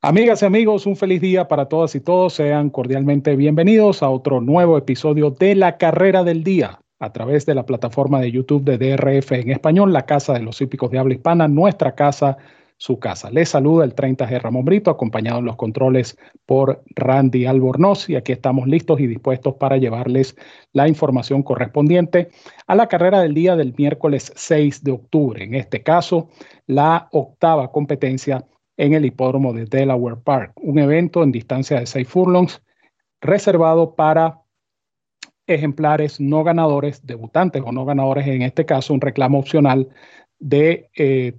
Amigas y amigos, un feliz día para todas y todos. Sean cordialmente bienvenidos a otro nuevo episodio de La Carrera del Día a través de la plataforma de YouTube de DRF en español, la Casa de los Hípicos de Habla Hispana, nuestra casa, su casa. Les saluda el 30G Ramón Brito, acompañado en los controles por Randy Albornoz y aquí estamos listos y dispuestos para llevarles la información correspondiente a la carrera del día del miércoles 6 de octubre. En este caso, la octava competencia en el hipódromo de Delaware Park, un evento en distancia de 6 furlongs reservado para ejemplares no ganadores, debutantes o no ganadores, en este caso un reclamo opcional de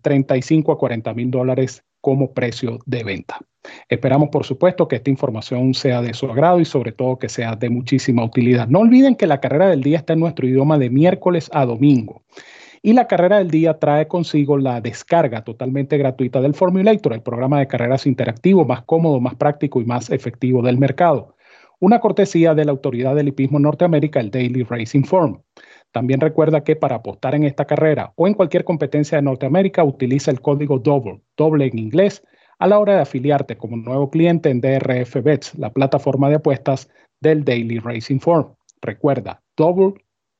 35 eh, a 40 mil dólares como precio de venta. Esperamos, por supuesto, que esta información sea de su agrado y sobre todo que sea de muchísima utilidad. No olviden que la carrera del día está en nuestro idioma de miércoles a domingo. Y la carrera del día trae consigo la descarga totalmente gratuita del Formulator, el programa de carreras interactivo más cómodo, más práctico y más efectivo del mercado. Una cortesía de la autoridad del hipismo Norteamérica, el Daily Racing Form. También recuerda que para apostar en esta carrera o en cualquier competencia de Norteamérica, utiliza el código DOUBLE, doble en inglés, a la hora de afiliarte como nuevo cliente en DRF Bets, la plataforma de apuestas del Daily Racing Form. Recuerda, double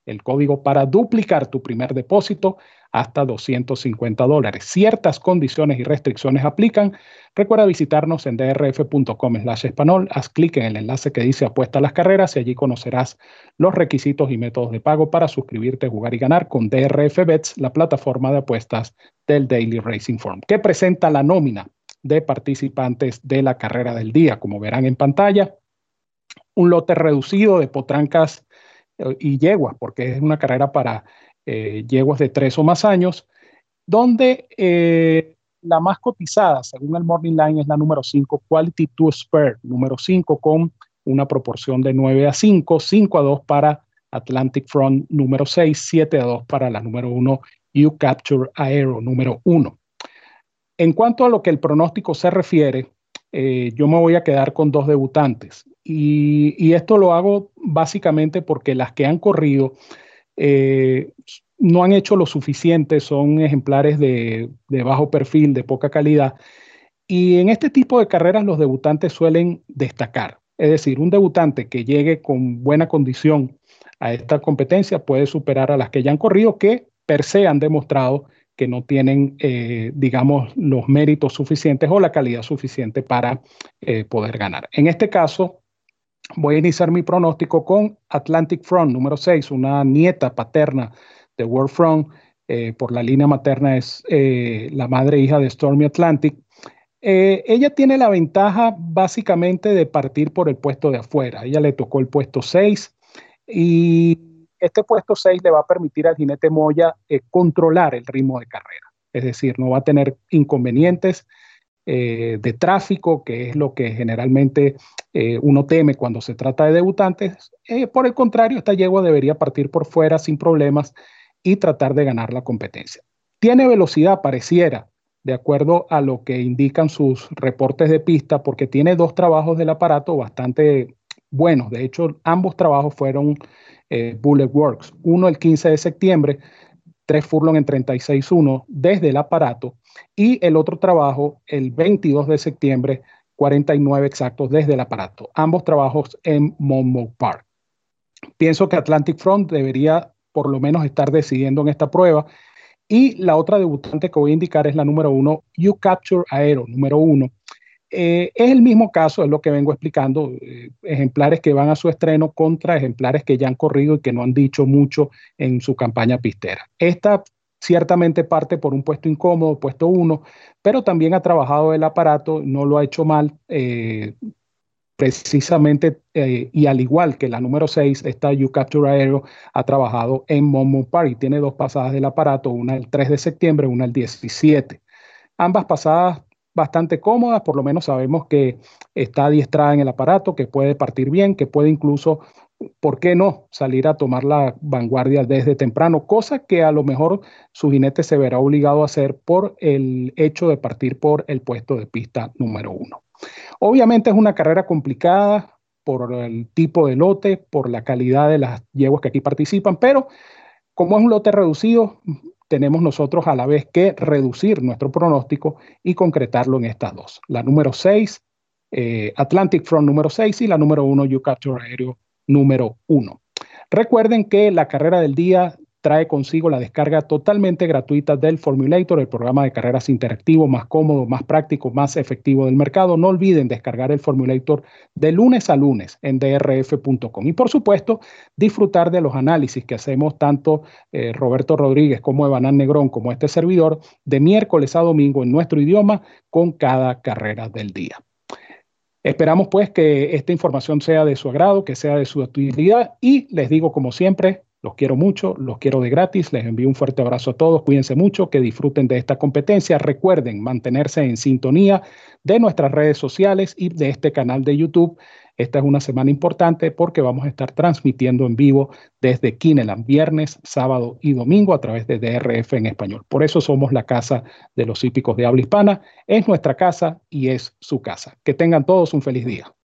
el código para duplicar tu primer depósito hasta 250 dólares. Ciertas condiciones y restricciones aplican. Recuerda visitarnos en drf.com slash español. Haz clic en el enlace que dice apuesta a las carreras y allí conocerás los requisitos y métodos de pago para suscribirte, jugar y ganar con DRF Bets, la plataforma de apuestas del Daily Racing Form, que presenta la nómina de participantes de la carrera del día. Como verán en pantalla, un lote reducido de potrancas y yeguas, porque es una carrera para eh, yeguas de tres o más años, donde eh, la más cotizada, según el Morning Line, es la número 5, Quality to Spare, número 5, con una proporción de 9 a 5, 5 a 2 para Atlantic Front número 6, 7 a 2 para la número 1, You Capture Aero número 1. En cuanto a lo que el pronóstico se refiere, eh, yo me voy a quedar con dos debutantes. Y, esto lo hago básicamente porque las que han corrido eh, no han hecho lo suficiente, son ejemplares de, bajo perfil, de poca calidad. Y en este tipo de carreras los debutantes suelen destacar. Es decir, un debutante que llegue con buena condición a esta competencia puede superar a las que ya han corrido, que per se han demostrado que no tienen, eh, digamos, los méritos suficientes o la calidad suficiente para eh, poder ganar. En este caso, voy a iniciar mi pronóstico con Atlantic Front, número 6, una nieta paterna de World Front. Eh, por la línea materna es la madre e hija de Stormy Atlantic. ella tiene la ventaja básicamente de partir por el puesto de afuera. ella le tocó el puesto 6 y este puesto 6 le va a permitir al jinete Moya eh, controlar el ritmo de carrera, es decir, no va a tener inconvenientes eh, de tráfico, que es lo que generalmente eh, uno teme cuando se trata de debutantes. por el contrario, esta yegua debería partir por fuera sin problemas y tratar de ganar la competencia. Tiene velocidad, pareciera, de acuerdo a lo que indican sus reportes de pista, porque tiene dos trabajos del aparato bastante buenos. De hecho, ambos trabajos fueron eh, Bullet Works. Uno el 15 de septiembre, tres furlong en 36.1 desde el aparato y el otro trabajo el 22 de septiembre, 49 exactos desde el aparato. Ambos trabajos en Monmouth Park. Pienso que Atlantic Front debería por lo menos estar decidiendo en esta prueba. Y la otra debutante que voy a indicar es la número uno, You Capture Aero, número uno, eh, es el mismo caso, es lo que vengo explicando, eh, ejemplares que van a su estreno contra ejemplares que ya han corrido y que no han dicho mucho en su campaña pistera. Esta ciertamente parte por un puesto incómodo, puesto uno, pero también ha trabajado el aparato, no lo ha hecho mal. Eh, precisamente, y al igual que la número 6, esta You Capture Aero ha trabajado en Momo Park y tiene dos pasadas del aparato, una el 3 de septiembre, una el 17. Ambas pasadas bastante cómoda, por lo menos sabemos que está adiestrada en el aparato, que puede partir bien, que puede incluso, ¿por qué no?, salir a tomar la vanguardia desde temprano, cosa que a lo mejor su jinete se verá obligado a hacer por el hecho de partir por el puesto de pista número uno. Obviamente es una carrera complicada por el tipo de lote, por la calidad de las yeguas que aquí participan, pero como es un lote reducido, tenemos nosotros a la vez que reducir nuestro pronóstico y concretarlo en estas dos. La número 6, eh, Atlantic Front número 6 y la número 1, You Capture Aéreo número 1. Recuerden que la carrera del día trae consigo la descarga totalmente gratuita del Formulator, el programa de carreras interactivo más cómodo, más práctico, más efectivo del mercado. No olviden descargar el Formulator de lunes a lunes en drf.com. Y por supuesto, disfrutar de los análisis que hacemos tanto eh, Roberto Rodríguez como Evanán Negrón, como este servidor, de miércoles a domingo en nuestro idioma con cada carrera del día. Esperamos pues que esta información sea de su agrado, que sea de su utilidad y les digo como siempre, los quiero mucho, los quiero de gratis, les envío un fuerte abrazo a todos, cuídense mucho, que disfruten de esta competencia. Recuerden mantenerse en sintonía de nuestras redes sociales y de este canal de YouTube. Esta es una semana importante porque vamos a estar transmitiendo en vivo desde Kineland, viernes, sábado y domingo a través de DRF en español. Por eso somos la casa de los hípicos de habla hispana. Es nuestra casa y es su casa. Que tengan todos un feliz día.